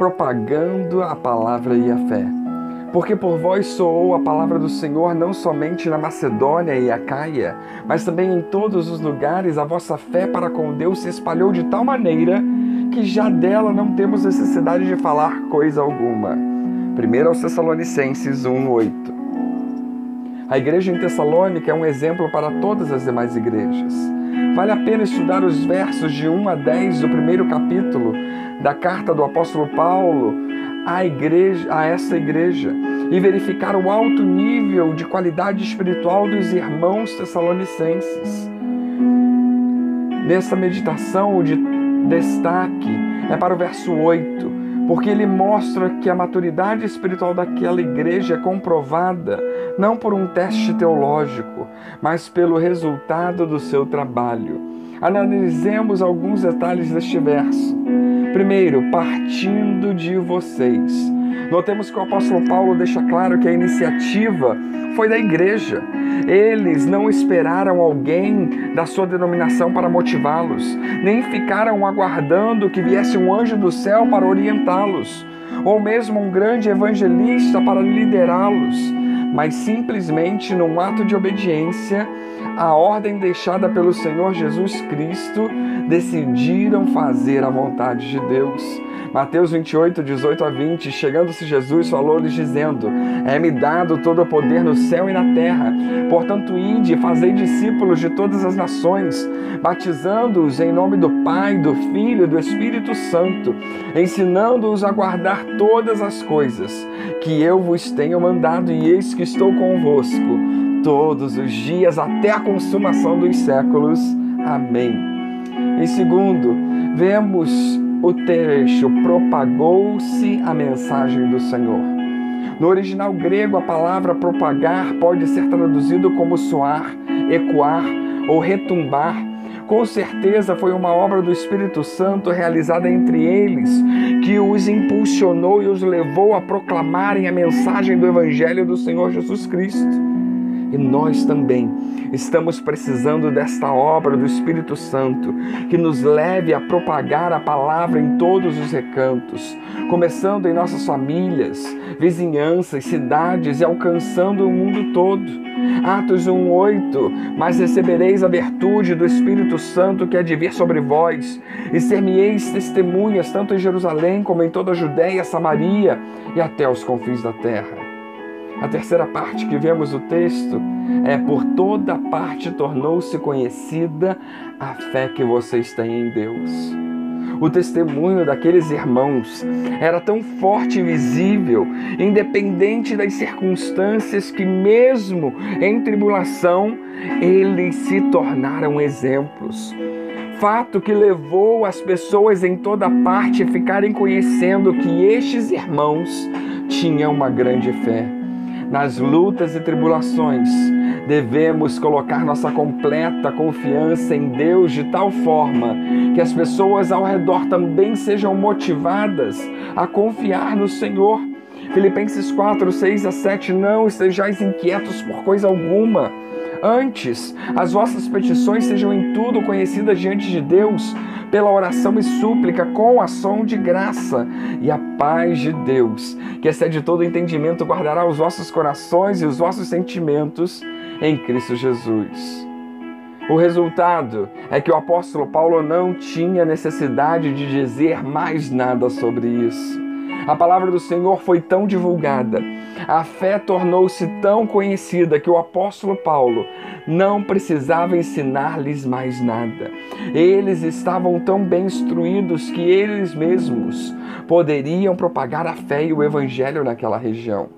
propagando a palavra e a fé. Porque por vós soou a palavra do Senhor não somente na Macedônia e Acaia, mas também em todos os lugares a vossa fé para com Deus se espalhou de tal maneira que já dela não temos necessidade de falar coisa alguma. 1 aos Tessalonicenses 1:8. A igreja em Tessalônica é um exemplo para todas as demais igrejas. Vale a pena estudar os versos de 1 a 10 do primeiro capítulo da carta do apóstolo Paulo à igreja, a essa igreja e verificar o alto nível de qualidade espiritual dos irmãos tessalonicenses. Nessa meditação, o de destaque é para o verso 8, porque ele mostra que a maturidade espiritual daquela igreja é comprovada não por um teste teológico, mas pelo resultado do seu trabalho. Analisemos alguns detalhes deste verso. Primeiro, partindo de vocês. Notemos que o apóstolo Paulo deixa claro que a iniciativa foi da igreja. Eles não esperaram alguém da sua denominação para motivá-los, nem ficaram aguardando que viesse um anjo do céu para orientá-los, ou mesmo um grande evangelista para liderá-los, mas simplesmente num ato de obediência à ordem deixada pelo Senhor Jesus Cristo, decidiram fazer a vontade de Deus. Mateus 28, 18 a 20, chegando-se Jesus, falou-lhes dizendo: É-me dado todo o poder no céu e na terra. Portanto, ide fazei discípulos de todas as nações, batizando-os em nome do Pai, do Filho e do Espírito Santo, ensinando-os a guardar todas as coisas que eu vos tenho mandado, e eis que estou convosco todos os dias até a consumação dos séculos. Amém. Em segundo, vemos o trecho propagou-se a mensagem do Senhor. No original grego, a palavra propagar pode ser traduzido como soar, ecoar ou retumbar. Com certeza foi uma obra do Espírito Santo realizada entre eles que os impulsionou e os levou a proclamarem a mensagem do Evangelho do Senhor Jesus Cristo. E nós também estamos precisando desta obra do Espírito Santo que nos leve a propagar a palavra em todos os recantos, começando em nossas famílias, vizinhanças, cidades e alcançando o mundo todo. Atos 1:8 Mas recebereis a virtude do Espírito Santo que há de vir sobre vós, e ser-me-eis testemunhas tanto em Jerusalém como em toda a Judéia, Samaria e até os confins da terra. A terceira parte que vemos o texto é: Por toda parte tornou-se conhecida a fé que vocês têm em Deus. O testemunho daqueles irmãos era tão forte e visível, independente das circunstâncias, que, mesmo em tribulação, eles se tornaram exemplos. Fato que levou as pessoas em toda parte a ficarem conhecendo que estes irmãos tinham uma grande fé nas lutas e tribulações, devemos colocar nossa completa confiança em Deus de tal forma que as pessoas ao redor também sejam motivadas a confiar no Senhor. Filipenses 4, 6 a 7: Não estejais inquietos por coisa alguma. Antes, as vossas petições sejam em tudo conhecidas diante de Deus, pela oração e súplica com ação de graça. E a paz de Deus, que excede todo entendimento, guardará os vossos corações e os vossos sentimentos em Cristo Jesus. O resultado é que o apóstolo Paulo não tinha necessidade de dizer mais nada sobre isso. A palavra do Senhor foi tão divulgada, a fé tornou-se tão conhecida que o apóstolo Paulo não precisava ensinar-lhes mais nada. Eles estavam tão bem instruídos que eles mesmos poderiam propagar a fé e o evangelho naquela região.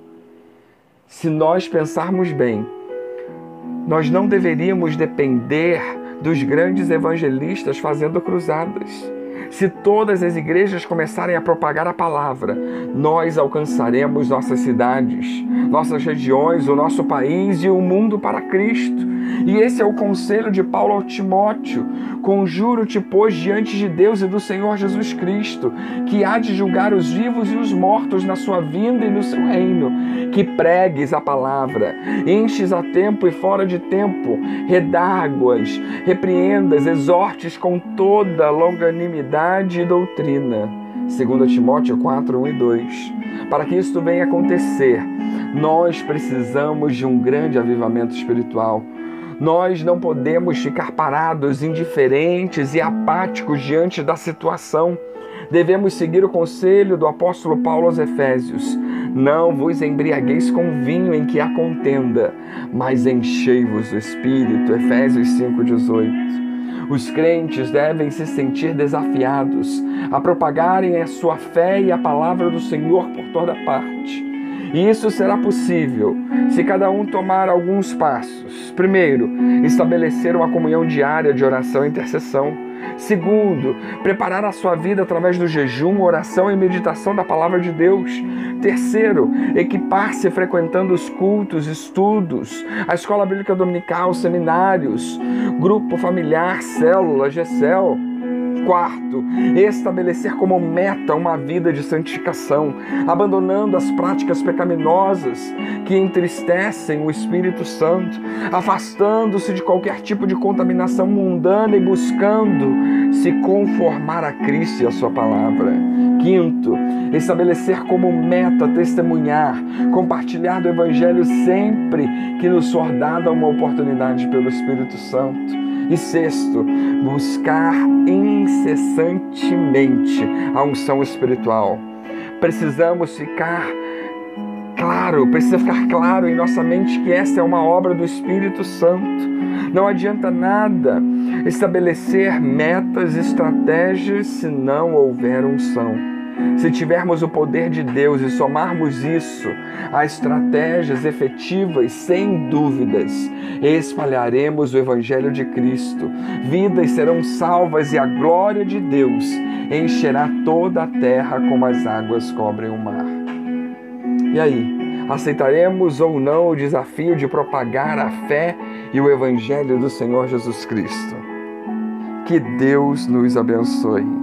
Se nós pensarmos bem, nós não deveríamos depender dos grandes evangelistas fazendo cruzadas. Se todas as igrejas começarem a propagar a palavra, nós alcançaremos nossas cidades, nossas regiões, o nosso país e o mundo para Cristo. E esse é o conselho de Paulo ao Timóteo: Conjuro-te, pois, diante de Deus e do Senhor Jesus Cristo, que há de julgar os vivos e os mortos na sua vinda e no seu reino, que pregues a palavra, enches a tempo e fora de tempo, redáguas, repreendas, exortes com toda longanimidade e doutrina. 2 Timóteo 4, 1 e 2. Para que isto venha acontecer, nós precisamos de um grande avivamento espiritual. Nós não podemos ficar parados, indiferentes e apáticos diante da situação. Devemos seguir o conselho do apóstolo Paulo aos Efésios. Não vos embriagueis com vinho em que há contenda, mas enchei-vos do Espírito. Efésios 5,18. Os crentes devem se sentir desafiados a propagarem a sua fé e a palavra do Senhor por toda parte. E isso será possível se cada um tomar alguns passos. Primeiro, estabelecer uma comunhão diária de oração e intercessão. Segundo, preparar a sua vida através do jejum, oração e meditação da palavra de Deus. Terceiro, equipar-se frequentando os cultos, estudos, a escola bíblica dominical, seminários, grupo familiar, célula, GECEL. Quarto, estabelecer como meta uma vida de santificação, abandonando as práticas pecaminosas que entristecem o Espírito Santo, afastando-se de qualquer tipo de contaminação mundana e buscando se conformar a Cristo e a Sua palavra. Quinto, estabelecer como meta testemunhar, compartilhar do Evangelho sempre que nos for dada uma oportunidade pelo Espírito Santo. E sexto, buscar incessantemente a unção espiritual. Precisamos ficar claro, precisa ficar claro em nossa mente que essa é uma obra do Espírito Santo. Não adianta nada estabelecer metas, estratégias se não houver unção. Se tivermos o poder de Deus e somarmos isso a estratégias efetivas, sem dúvidas, espalharemos o Evangelho de Cristo. Vidas serão salvas e a glória de Deus encherá toda a terra como as águas cobrem o mar. E aí, aceitaremos ou não o desafio de propagar a fé e o Evangelho do Senhor Jesus Cristo? Que Deus nos abençoe.